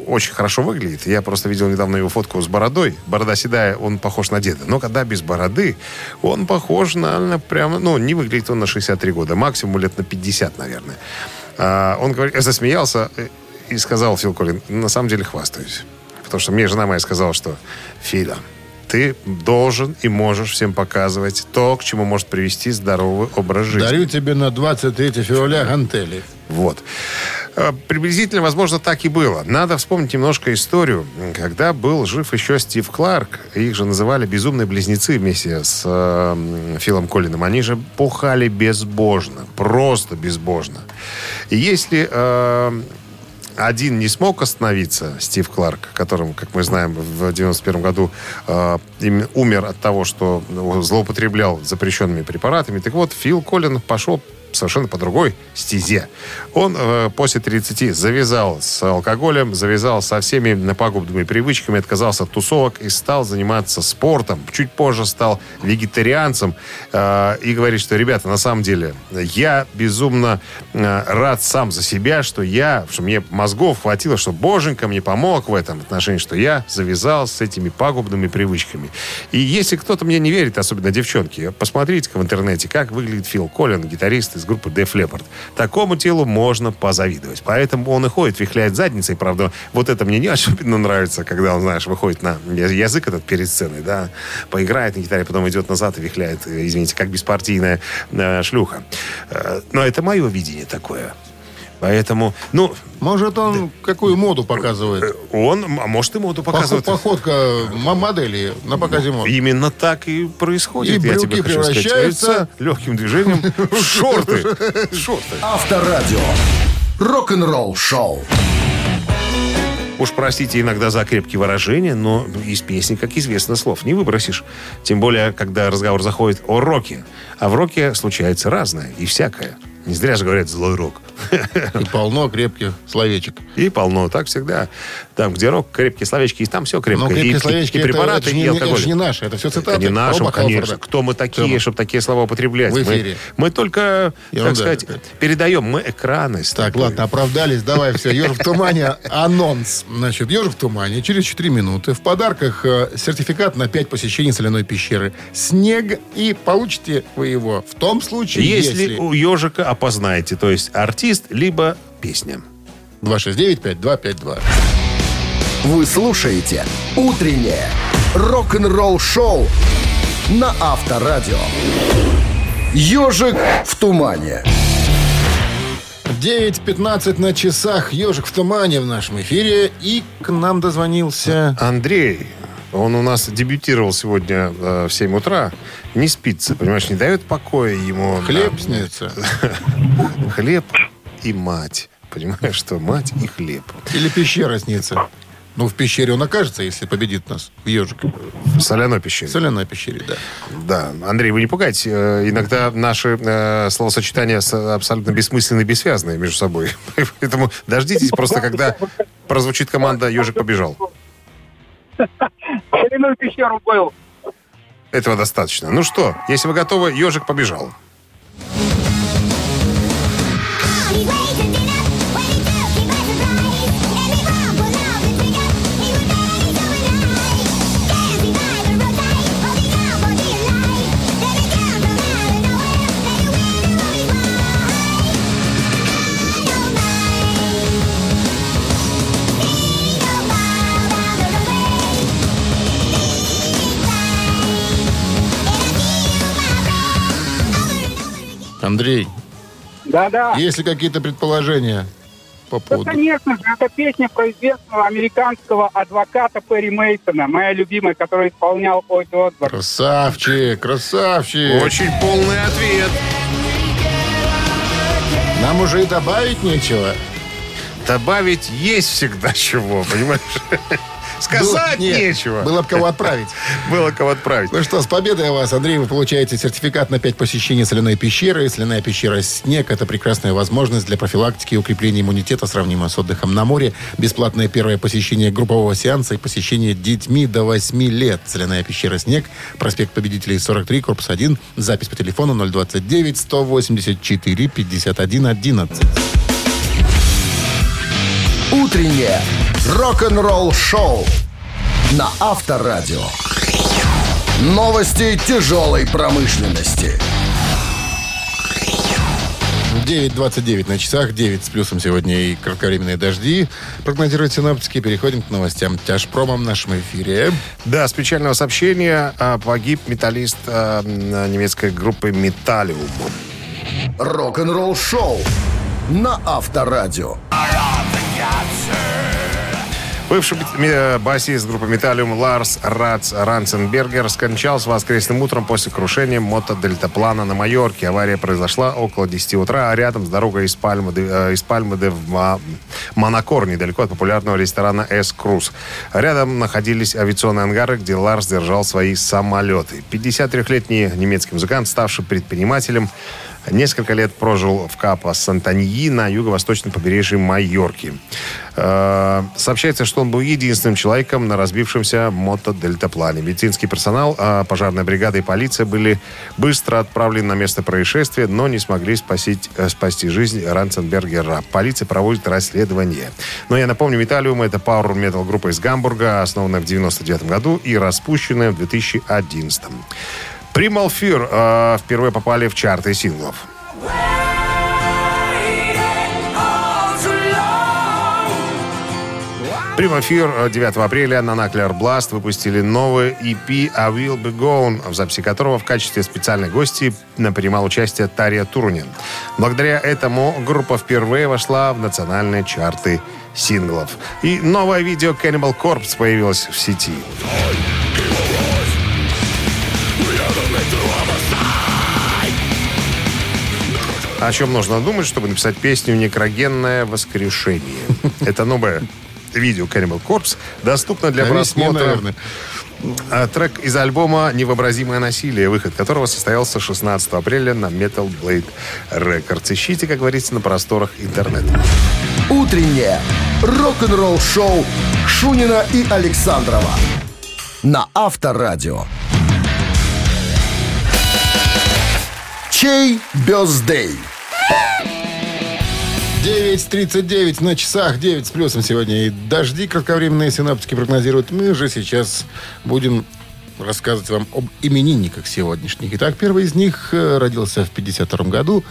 B: очень хорошо выглядит. Я просто видел недавно его фотку с бородой. Борода седая, он похож на деда. Но когда без бороды, он похож на, на прямо... Ну, не выглядит он на 63 года. Максимум лет на 50, наверное. А, он говорит, засмеялся э, и сказал Фил Коллин, на самом деле хвастаюсь. Потому что мне жена моя сказала, что Филя, ты должен и можешь всем показывать то, к чему может привести здоровый образ жизни.
C: Дарю тебе на 23 февраля гантели.
B: Вот. Э, Приблизительно, возможно, так и было. Надо вспомнить немножко историю, когда был жив еще Стив Кларк. Их же называли «безумные близнецы» вместе с э, Филом Коллином. Они же пухали безбожно. Просто безбожно. И если э, один не смог остановиться, Стив Кларк, которым, как мы знаем, в 91 году э, умер от того, что злоупотреблял запрещенными препаратами. Так вот, Фил Коллин пошел совершенно по другой стезе. Он э, после 30 завязал с алкоголем, завязал со всеми пагубными привычками, отказался от тусовок и стал заниматься спортом. Чуть позже стал вегетарианцем э, и говорит, что, ребята, на самом деле, я безумно э, рад сам за себя, что я, что мне мозгов хватило, что Боженька мне помог в этом отношении, что я завязал с этими пагубными привычками. И если кто-то мне не верит, особенно девчонки, посмотрите-ка в интернете, как выглядит Фил Коллин, гитарист из группы Def Leppard. Такому телу можно позавидовать. Поэтому он и ходит, вихляет задницей. Правда, вот это мне не особенно нравится, когда он, знаешь, выходит на язык этот перед сценой, да, поиграет на гитаре, потом идет назад и вихляет, э, извините, как беспартийная э, шлюха. Э, но это мое видение такое. Поэтому, ну,
C: Может, он какую моду показывает?
B: он, а может, и моду
C: Поход-
B: показывает.
C: походка модели на показе мод.
B: Именно так и происходит.
C: И
B: я
C: брюки
B: тебе хочу сказать.
C: превращаются-
B: Это легким движением в шорты. Шорты.
H: Авторадио. Рок-н-ролл шоу.
B: Уж простите иногда за крепкие выражения, но из песни, как известно, слов не выбросишь. Тем более, когда разговор заходит о роке. А в роке случается разное и всякое. Не зря же говорят «злой рок».
C: И полно крепких словечек.
B: И полно, так всегда. Там, где рок, крепкие словечки, и там все крепкое.
C: Но крепкие
B: и-
C: словечки,
B: и препараты,
C: это
B: и
C: не, это
B: алкоголь.
C: же не наши, это все цитаты.
B: Это не
C: Роба
B: конечно.
C: Халфорда.
B: Кто мы такие,
C: Тема.
B: чтобы такие слова употреблять?
C: В
B: Мы,
C: эфире.
B: мы только,
C: Ерунда
B: так сказать,
C: какая-то.
B: передаем, мы экраны.
C: Так, ладно, оправдались. Давай, все. Ежик в тумане. Анонс. Значит, ежик в тумане. Через 4 минуты. В подарках э, сертификат на 5 посещений соляной пещеры. Снег. И получите вы его в том случае,
B: Если,
C: если...
B: у ежика опознаете, то есть артист, либо песня.
C: 269-5252.
H: Вы слушаете «Утреннее рок-н-ролл-шоу» на Авторадио. «Ежик в тумане».
C: 9.15 на часах. Ежик в тумане в нашем эфире. И к нам дозвонился...
B: Андрей, он у нас дебютировал сегодня э, в 7 утра. Не спится, понимаешь, не дает покоя ему.
C: Хлеб
B: Да.
C: снится.
B: Хлеб и мать. Понимаешь, что мать и хлеб.
C: Или пещера снится. Ну, в пещере он окажется, если победит нас в ежике.
B: В соляной пещере.
C: В соляной пещере, да.
B: Да, Андрей, вы не пугайтесь. Э, Иногда наши э, словосочетания абсолютно бессмысленные и бессвязные между собой. Поэтому дождитесь просто, когда прозвучит команда «Ежик побежал».
E: Соляную пещеру был.
B: Этого достаточно. Ну что, если вы готовы, «Ежик побежал».
C: Андрей,
E: Да-да.
C: есть ли какие-то предположения по
E: Да,
C: поводу...
E: конечно же, это песня про известного американского адвоката Перри Мейсона, моя любимая, которую исполнял Оззи Осборн.
C: Красавчик, красавчик.
B: Очень полный ответ.
C: Нам уже и добавить нечего.
B: добавить есть всегда чего, понимаешь? Сказать
C: Было- нет,
B: нечего.
C: Было бы кого отправить.
B: Было кого отправить.
C: Ну что, с победой вас, Андрей, вы получаете сертификат на 5 посещений соляной пещеры. Соляная пещера «Снег» — это прекрасная возможность для профилактики и укрепления иммунитета, сравнимая с отдыхом на море. Бесплатное первое посещение группового сеанса и посещение детьми до 8 лет. Соляная пещера «Снег», проспект Победителей 43, корпус 1. Запись по телефону 029-184-51-11.
H: Утреннее рок-н-ролл-шоу на Авторадио. Новости тяжелой промышленности.
C: 9.29 на часах, 9 с плюсом сегодня и кратковременные дожди. Прогнозируют синоптики. Переходим к новостям тяжпромом в нашем эфире.
B: Да, с печального сообщения а, погиб металлист а, немецкой группы «Металлиум».
H: Рок-н-ролл-шоу на Авторадио.
B: Бывший басист группы «Металлиум» Ларс Рац Ранценбергер скончался воскресным утром после крушения мотодельтаплана на Майорке. Авария произошла около 10 утра, а рядом с дорогой из Пальмы, э, из Пальмы де в Монакор, недалеко от популярного ресторана «Эс Круз». Рядом находились авиационные ангары, где Ларс держал свои самолеты. 53-летний немецкий музыкант, ставший предпринимателем, Несколько лет прожил в Капо Сантаньи на юго-восточном побережье Майорки. Э, Сообщается, что он был единственным человеком на разбившемся мотодельтаплане. Медицинский персонал, э, пожарная бригада и полиция были быстро отправлены на место происшествия, но не смогли спасить, э, спасти жизнь Ранценбергера. Полиция проводит расследование. Но я напомню, Металлиум — это пауэр метал группа из Гамбурга, основанная в 99 году и распущенная в 2011. Primal Fear э, впервые попали в чарты синглов. Fear э, 9 апреля на Nuclear Blast выпустили новый EP «I Will Be Gone», в записи которого в качестве специальной гости принимал участие Тария Турунин. Благодаря этому группа впервые вошла в национальные чарты синглов. И новое видео Cannibal Corpse появилось в сети. О чем нужно думать, чтобы написать песню «Некрогенное воскрешение». Это новое видео Cannibal Corpse доступно для просмотра. А, Трек из альбома «Невообразимое насилие», выход которого состоялся 16 апреля на Metal Blade Records. Ищите, как говорится, на просторах интернета.
H: Утреннее рок-н-ролл-шоу Шунина и Александрова на Авторадио. Чей бездей?
C: 9.39 на часах, 9 с плюсом сегодня. И дожди кратковременные синаптики прогнозируют. Мы же сейчас будем рассказывать вам об именинниках сегодняшних. Итак, первый из них э, родился в 52 году.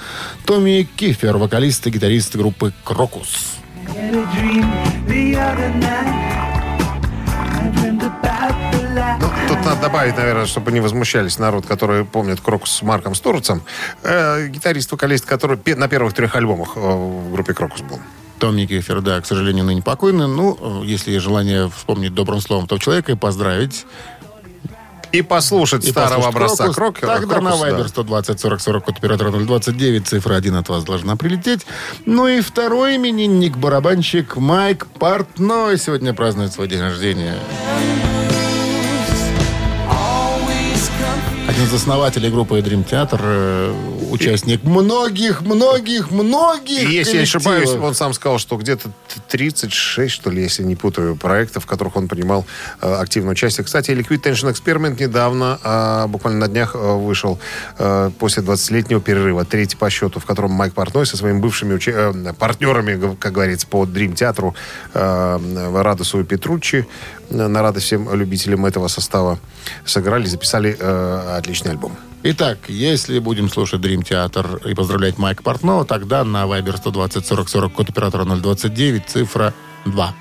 C: Томми Кифер, вокалист и гитарист группы «Крокус».
B: Ну, тут надо добавить, наверное, чтобы не возмущались народ, который помнит Крокус с Марком Стурцем. Э, гитарист-вокалист, который пе- на первых трех альбомах э, в группе Крокус был.
C: Томми Кифер, да, к сожалению, ныне покойный. Ну, э, если есть желание вспомнить добрым словом того человека и поздравить
B: И послушать
C: И
B: старого
C: послушать
B: образца
C: Крокус,
B: Крокера.
C: Тогда на
B: Крокус, да.
C: Viber 120 40 40 код оператора 029, цифра 1 от вас должна прилететь. Ну и второй именинник, барабанщик Майк Портной сегодня празднует свой день рождения. Один из основателей группы Dream Theater, э, участник многих, многих, многих
B: И если я не ошибаюсь, он сам сказал, что где-то 36, что ли, если не путаю, проектов, в которых он принимал э, активное участие. Кстати, Liquid Tension Experiment недавно, э, буквально на днях, э, вышел э, после 20-летнего перерыва, третий по счету, в котором Майк Портной со своими бывшими уча- э, партнерами, как говорится, по Dream театру э, Радосу и Петруччи, на радость всем любителям этого состава, сыграли, записали э, отличный альбом.
C: Итак, если будем слушать Dream Theater и поздравлять Майка Портнова, тогда на Viber 120 40 40 код оператора 029, цифра 2.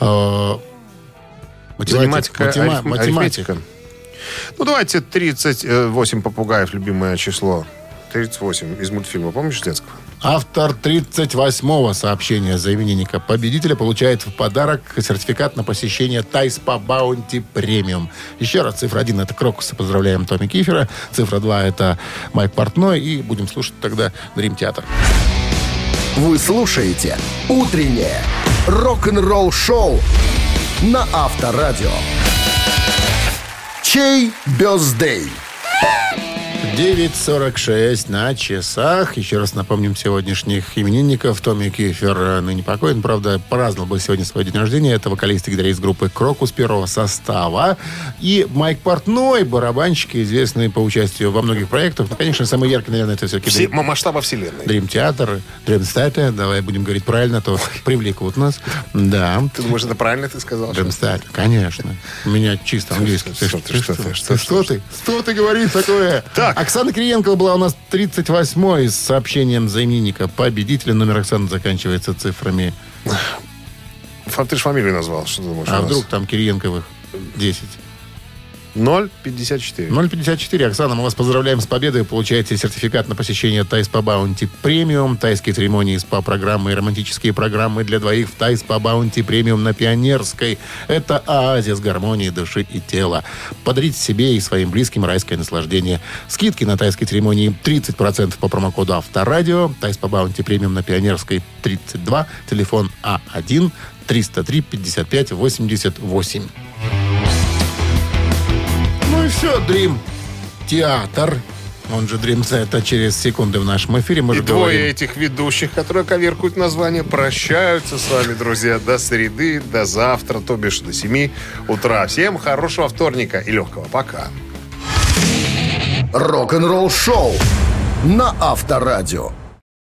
C: Э,
B: Заниматика,
C: матема-
B: ариф-
C: математика.
B: Ну, давайте 38 попугаев, любимое число. 38 из мультфильма, помнишь, детского?
C: Автор 38-го сообщения за именинника победителя получает в подарок сертификат на посещение Тайспа Баунти Премиум. Еще раз, цифра 1 это Крокуса, поздравляем Томми Кифера. Цифра 2 это Майк Портной. И будем слушать тогда Дрим Театр.
H: Вы слушаете «Утреннее рок-н-ролл-шоу» на Авторадио. Чей бездей?
C: 9.46 на часах. Еще раз напомним сегодняшних именинников. Томми Кифер э, ныне покоен. Правда, праздновал бы сегодня свой день рождения. Это вокалист и гитарист группы «Крокус» первого состава. И Майк Портной, барабанщик, известный по участию во многих проектах. Ну, конечно, самый яркий, наверное, это все-таки
B: Все- масштаба вселенной.
C: Дрим Театр, Дрим Theater, давай будем говорить правильно, а то привлекут нас. Да.
B: Ты думаешь, это правильно ты сказал?
C: Dream Theater, конечно. У меня чисто английский.
B: что Ты Что ты? Что
C: ты говоришь такое?
B: Так.
C: Оксана Кириенко была у нас 38-й с сообщением за именинника. Победителя номер Оксаны заканчивается цифрами.
B: Фа- Ты же фамилию назвал. Что ты думаешь?
C: А вдруг там Кириенковых 10?
B: 0,54.
C: 054. Оксана, мы вас поздравляем с победой. Получаете сертификат на посещение Тай-спа Баунти Премиум, тайские церемонии, СПА-программы и романтические программы для двоих в Тай-спа Баунти Премиум на Пионерской. Это оазис гармонии души и тела. Подарите себе и своим близким райское наслаждение. Скидки на тайские церемонии 30% по промокоду Авторадио. Тай-спа Баунти Премиум на Пионерской 32. Телефон А1 303 55 88. Все, Dream. Театр. Он же Dream Theater через секунды в нашем эфире. Мы
B: И
C: же
B: двое
C: говорим.
B: этих ведущих, которые коверкуют название, прощаются с вами, друзья, до среды, до завтра, то бишь до 7 утра. Всем хорошего вторника и легкого. Пока.
H: Рок-н-ролл-шоу на Авторадио.